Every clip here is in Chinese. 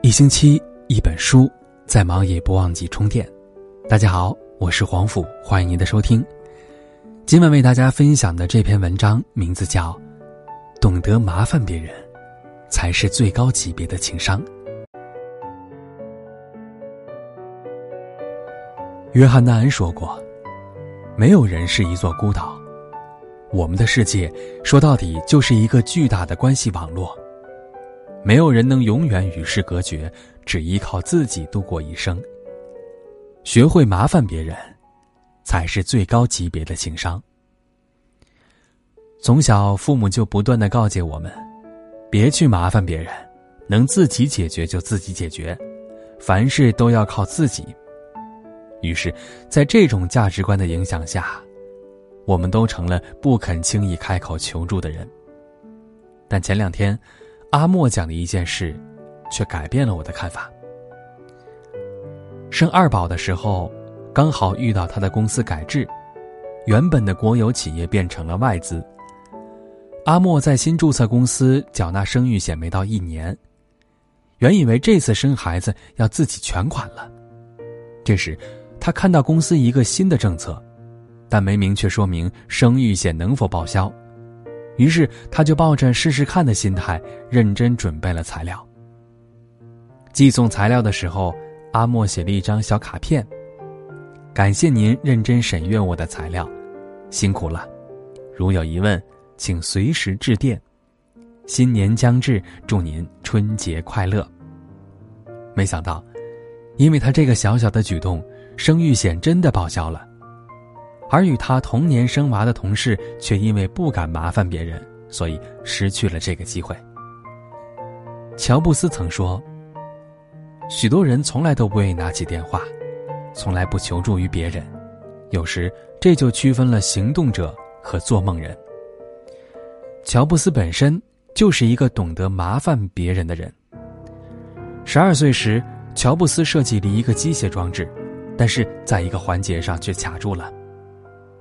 一星期一本书，再忙也不忘记充电。大家好，我是黄甫，欢迎您的收听。今晚为大家分享的这篇文章名字叫《懂得麻烦别人，才是最高级别的情商》。约翰·纳恩说过：“没有人是一座孤岛，我们的世界说到底就是一个巨大的关系网络。”没有人能永远与世隔绝，只依靠自己度过一生。学会麻烦别人，才是最高级别的情商。从小，父母就不断的告诫我们，别去麻烦别人，能自己解决就自己解决，凡事都要靠自己。于是，在这种价值观的影响下，我们都成了不肯轻易开口求助的人。但前两天。阿莫讲的一件事，却改变了我的看法。生二宝的时候，刚好遇到他的公司改制，原本的国有企业变成了外资。阿莫在新注册公司缴纳生育险没到一年，原以为这次生孩子要自己全款了。这时，他看到公司一个新的政策，但没明确说明生育险能否报销。于是，他就抱着试试看的心态，认真准备了材料。寄送材料的时候，阿莫写了一张小卡片：“感谢您认真审阅我的材料，辛苦了。如有疑问，请随时致电。新年将至，祝您春节快乐。”没想到，因为他这个小小的举动，生育险真的报销了。而与他同年生娃的同事，却因为不敢麻烦别人，所以失去了这个机会。乔布斯曾说：“许多人从来都不愿意拿起电话，从来不求助于别人，有时这就区分了行动者和做梦人。”乔布斯本身就是一个懂得麻烦别人的人。十二岁时，乔布斯设计了一个机械装置，但是在一个环节上却卡住了。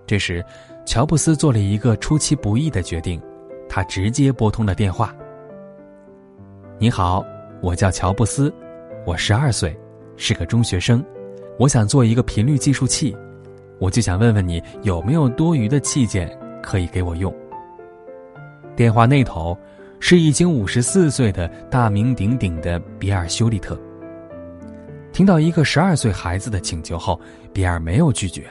这时，乔布斯做了一个出其不意的决定，他直接拨通了电话。“你好，我叫乔布斯，我十二岁，是个中学生，我想做一个频率计数器，我就想问问你有没有多余的器件可以给我用。”电话那头是已经五十四岁的大名鼎鼎的比尔·休利特。听到一个十二岁孩子的请求后，比尔没有拒绝。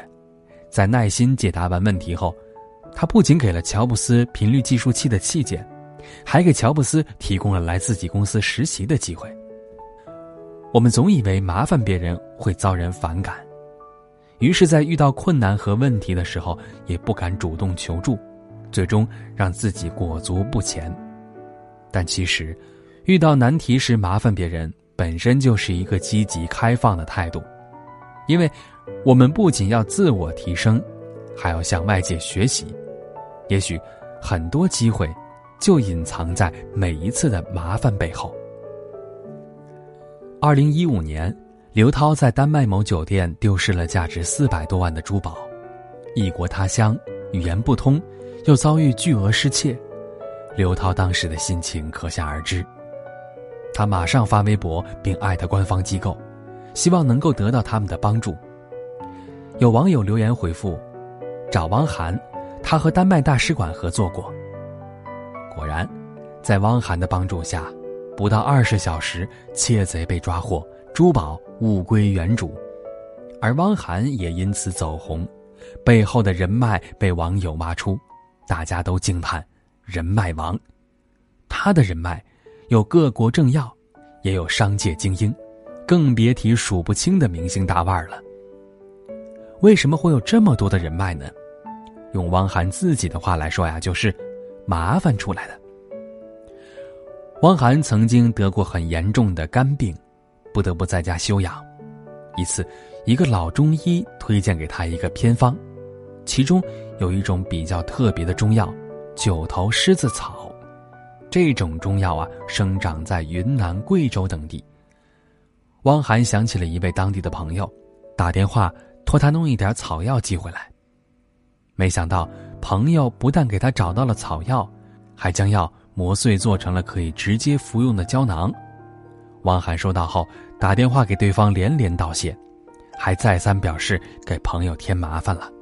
在耐心解答完问题后，他不仅给了乔布斯频率计数器的器件，还给乔布斯提供了来自己公司实习的机会。我们总以为麻烦别人会遭人反感，于是，在遇到困难和问题的时候，也不敢主动求助，最终让自己裹足不前。但其实，遇到难题时麻烦别人，本身就是一个积极开放的态度，因为。我们不仅要自我提升，还要向外界学习。也许，很多机会就隐藏在每一次的麻烦背后。二零一五年，刘涛在丹麦某酒店丢失了价值四百多万的珠宝，异国他乡，语言不通，又遭遇巨额失窃，刘涛当时的心情可想而知。他马上发微博并艾特官方机构，希望能够得到他们的帮助。有网友留言回复：“找汪涵，他和丹麦大使馆合作过。”果然，在汪涵的帮助下，不到二十小时，窃贼被抓获，珠宝物归原主，而汪涵也因此走红，背后的人脉被网友挖出，大家都惊叹：“人脉王！”他的人脉，有各国政要，也有商界精英，更别提数不清的明星大腕了。为什么会有这么多的人脉呢？用汪涵自己的话来说呀，就是麻烦出来的。汪涵曾经得过很严重的肝病，不得不在家休养。一次，一个老中医推荐给他一个偏方，其中有一种比较特别的中药——九头狮子草。这种中药啊，生长在云南、贵州等地。汪涵想起了一位当地的朋友，打电话。托他弄一点草药寄回来。没想到朋友不但给他找到了草药，还将药磨碎做成了可以直接服用的胶囊。汪涵收到后，打电话给对方连连道谢，还再三表示给朋友添麻烦了。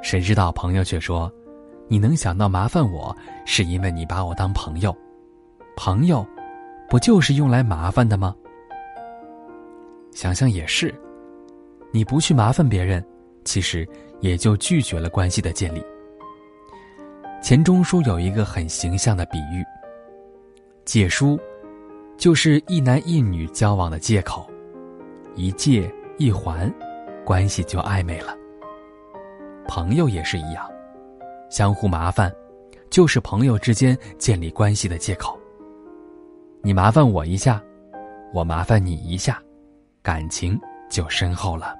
谁知道朋友却说：“你能想到麻烦我，是因为你把我当朋友。朋友，不就是用来麻烦的吗？”想想也是，你不去麻烦别人，其实。也就拒绝了关系的建立。钱钟书有一个很形象的比喻：借书，就是一男一女交往的借口，一借一还，关系就暧昧了。朋友也是一样，相互麻烦，就是朋友之间建立关系的借口。你麻烦我一下，我麻烦你一下，感情就深厚了。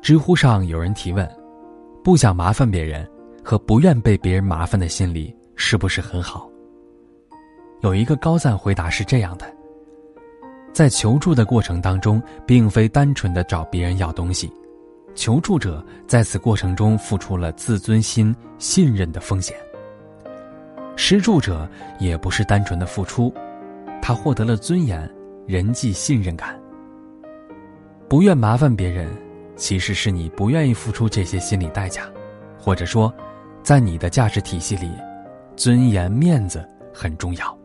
知乎上有人提问：“不想麻烦别人和不愿被别人麻烦的心理是不是很好？”有一个高赞回答是这样的：在求助的过程当中，并非单纯的找别人要东西，求助者在此过程中付出了自尊心、信任的风险；施助者也不是单纯的付出，他获得了尊严、人际信任感。不愿麻烦别人。其实是你不愿意付出这些心理代价，或者说，在你的价值体系里，尊严、面子很重要。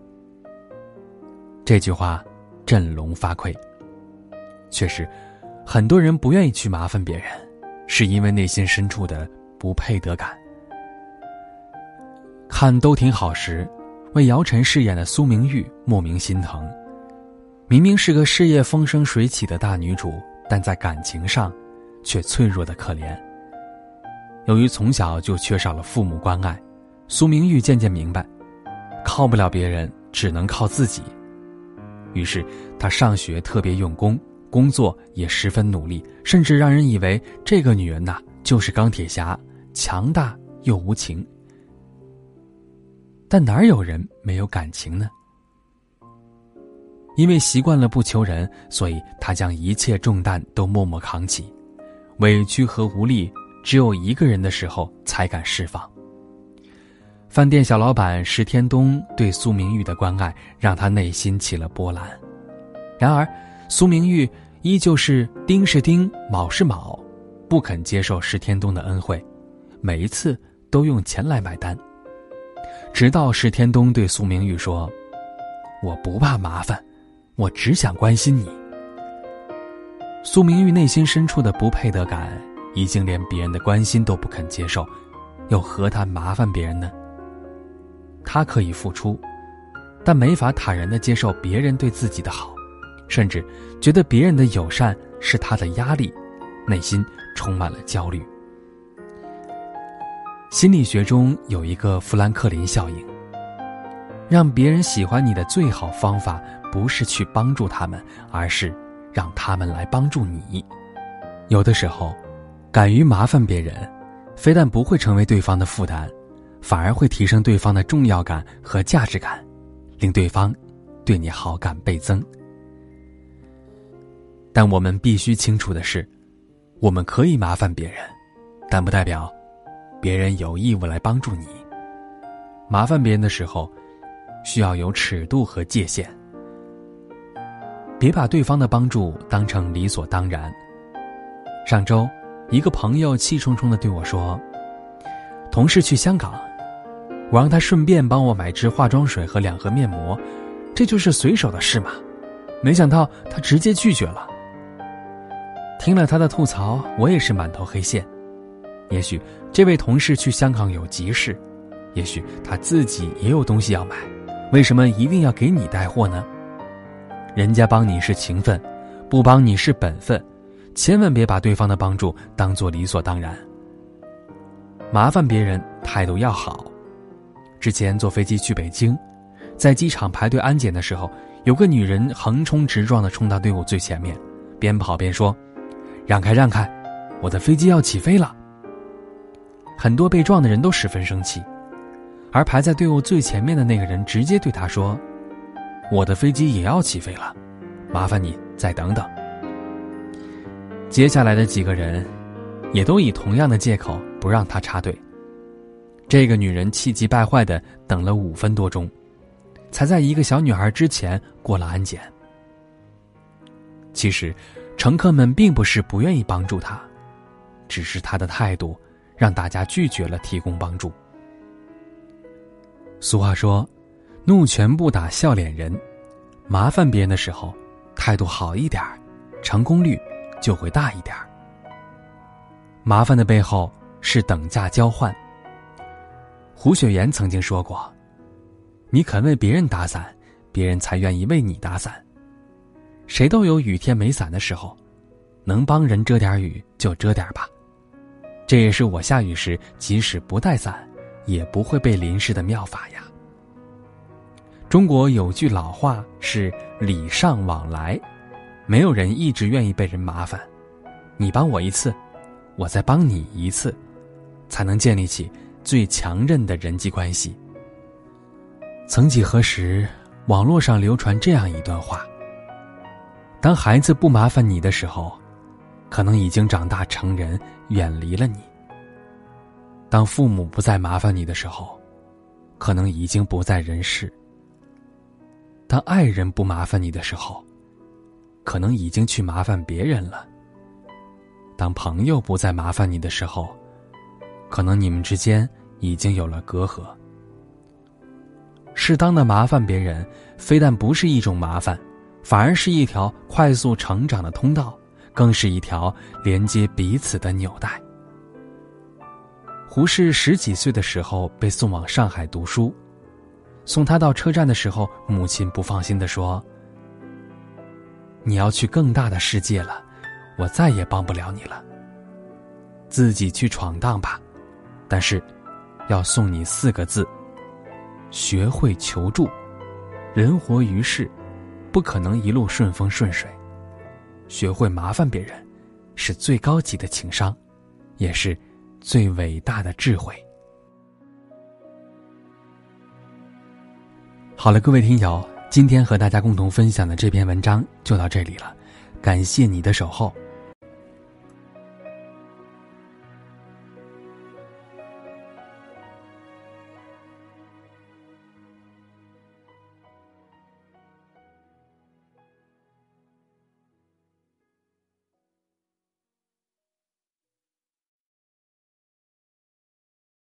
这句话振聋发聩。确实，很多人不愿意去麻烦别人，是因为内心深处的不配得感。看都挺好时，为姚晨饰演的苏明玉莫名心疼。明明是个事业风生水起的大女主，但在感情上。却脆弱的可怜。由于从小就缺少了父母关爱，苏明玉渐渐明白，靠不了别人，只能靠自己。于是，她上学特别用功，工作也十分努力，甚至让人以为这个女人呐就是钢铁侠，强大又无情。但哪有人没有感情呢？因为习惯了不求人，所以她将一切重担都默默扛起。委屈和无力，只有一个人的时候才敢释放。饭店小老板石天东对苏明玉的关爱，让他内心起了波澜。然而，苏明玉依旧是丁是丁，卯是卯，不肯接受石天东的恩惠，每一次都用钱来买单。直到石天东对苏明玉说：“我不怕麻烦，我只想关心你。”苏明玉内心深处的不配得感，已经连别人的关心都不肯接受，又何谈麻烦别人呢？他可以付出，但没法坦然的接受别人对自己的好，甚至觉得别人的友善是他的压力，内心充满了焦虑。心理学中有一个富兰克林效应，让别人喜欢你的最好方法，不是去帮助他们，而是。让他们来帮助你。有的时候，敢于麻烦别人，非但不会成为对方的负担，反而会提升对方的重要感和价值感，令对方对你好感倍增。但我们必须清楚的是，我们可以麻烦别人，但不代表别人有义务来帮助你。麻烦别人的时候，需要有尺度和界限。别把对方的帮助当成理所当然。上周，一个朋友气冲冲的对我说：“同事去香港，我让他顺便帮我买支化妆水和两盒面膜，这就是随手的事嘛。”没想到他直接拒绝了。听了他的吐槽，我也是满头黑线。也许这位同事去香港有急事，也许他自己也有东西要买，为什么一定要给你带货呢？人家帮你是情分，不帮你是本分，千万别把对方的帮助当做理所当然。麻烦别人态度要好。之前坐飞机去北京，在机场排队安检的时候，有个女人横冲直撞的冲到队伍最前面，边跑边说：“让开让开，我的飞机要起飞了。”很多被撞的人都十分生气，而排在队伍最前面的那个人直接对他说。我的飞机也要起飞了，麻烦你再等等。接下来的几个人也都以同样的借口不让他插队。这个女人气急败坏的等了五分多钟，才在一个小女孩之前过了安检。其实，乘客们并不是不愿意帮助他，只是他的态度让大家拒绝了提供帮助。俗话说：“怒拳不打笑脸人。”麻烦别人的时候，态度好一点成功率就会大一点麻烦的背后是等价交换。胡雪岩曾经说过：“你肯为别人打伞，别人才愿意为你打伞。谁都有雨天没伞的时候，能帮人遮点雨就遮点吧。这也是我下雨时即使不带伞，也不会被淋湿的妙法呀。”中国有句老话是“礼尚往来”，没有人一直愿意被人麻烦，你帮我一次，我再帮你一次，才能建立起最强韧的人际关系。曾几何时，网络上流传这样一段话：当孩子不麻烦你的时候，可能已经长大成人，远离了你；当父母不再麻烦你的时候，可能已经不在人世。当爱人不麻烦你的时候，可能已经去麻烦别人了。当朋友不再麻烦你的时候，可能你们之间已经有了隔阂。适当的麻烦别人，非但不是一种麻烦，反而是一条快速成长的通道，更是一条连接彼此的纽带。胡适十几岁的时候被送往上海读书。送他到车站的时候，母亲不放心的说：“你要去更大的世界了，我再也帮不了你了。自己去闯荡吧，但是，要送你四个字：学会求助。人活于世，不可能一路顺风顺水，学会麻烦别人，是最高级的情商，也是最伟大的智慧。”好了，各位听友，今天和大家共同分享的这篇文章就到这里了，感谢你的守候。